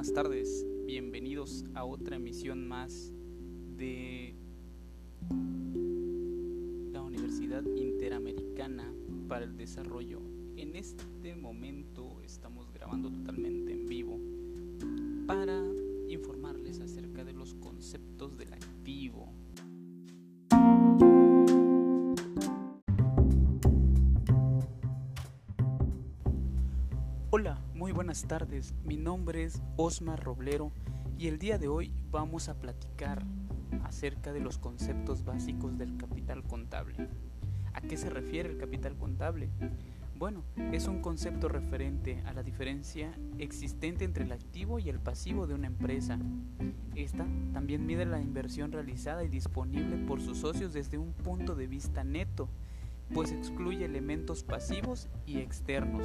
buenas tardes. Bienvenidos a otra emisión más de la Universidad Interamericana para el Desarrollo. En este momento estamos grabando totalmente en vivo Hola, muy buenas tardes. Mi nombre es Osmar Roblero y el día de hoy vamos a platicar acerca de los conceptos básicos del capital contable. ¿A qué se refiere el capital contable? Bueno, es un concepto referente a la diferencia existente entre el activo y el pasivo de una empresa. Esta también mide la inversión realizada y disponible por sus socios desde un punto de vista neto, pues excluye elementos pasivos y externos.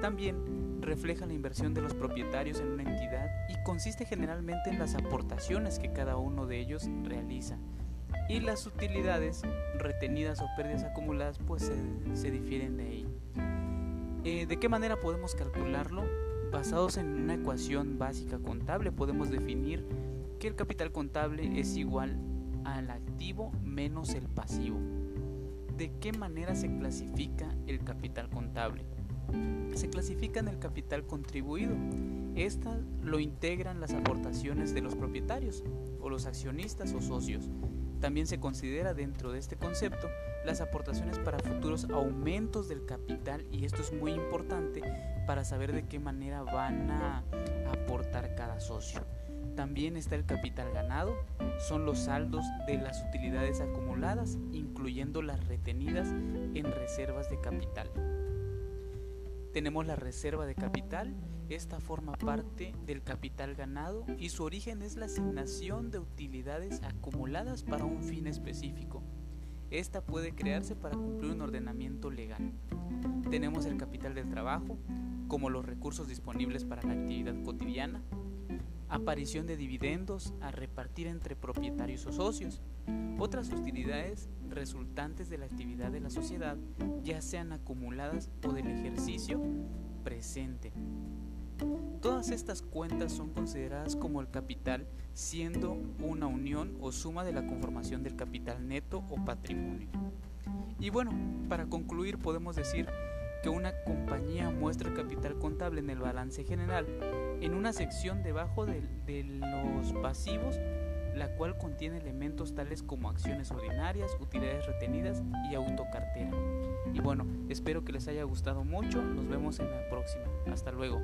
También refleja la inversión de los propietarios en una entidad y consiste generalmente en las aportaciones que cada uno de ellos realiza. Y las utilidades retenidas o pérdidas acumuladas pues se, difieren de ahí. Eh, ¿De qué manera podemos calcularlo? Basados en una ecuación básica contable podemos definir que el capital contable es igual al activo menos el pasivo. ¿De qué manera se clasifica el capital contable? se clasifica en el capital contribuido. Esta lo integran las aportaciones de los propietarios o los accionistas o socios. También se considera dentro de este concepto las aportaciones para futuros aumentos del capital y esto es muy importante para saber de qué manera van a aportar cada socio. También está el capital ganado, son los saldos de las utilidades acumuladas, incluyendo las retenidas en reservas de capital. Tenemos la reserva de capital, esta forma parte del capital ganado y su origen es la asignación de utilidades acumuladas para un fin específico. Esta puede crearse para cumplir un ordenamiento legal. Tenemos el capital del trabajo, como los recursos disponibles para la actividad cotidiana, aparición de dividendos a repartir entre propietarios o socios, otras utilidades resultantes de la actividad de la sociedad, ya sean acumuladas o del ejercicio presente. Todas estas cuentas son consideradas como el capital, siendo una unión o suma de la conformación del capital neto o patrimonio. Y bueno, para concluir podemos decir que una compañía muestra el capital contable en el balance general en una sección debajo de, de los pasivos la cual contiene elementos tales como acciones ordinarias, utilidades retenidas y autocartera. Y bueno, espero que les haya gustado mucho, nos vemos en la próxima. Hasta luego.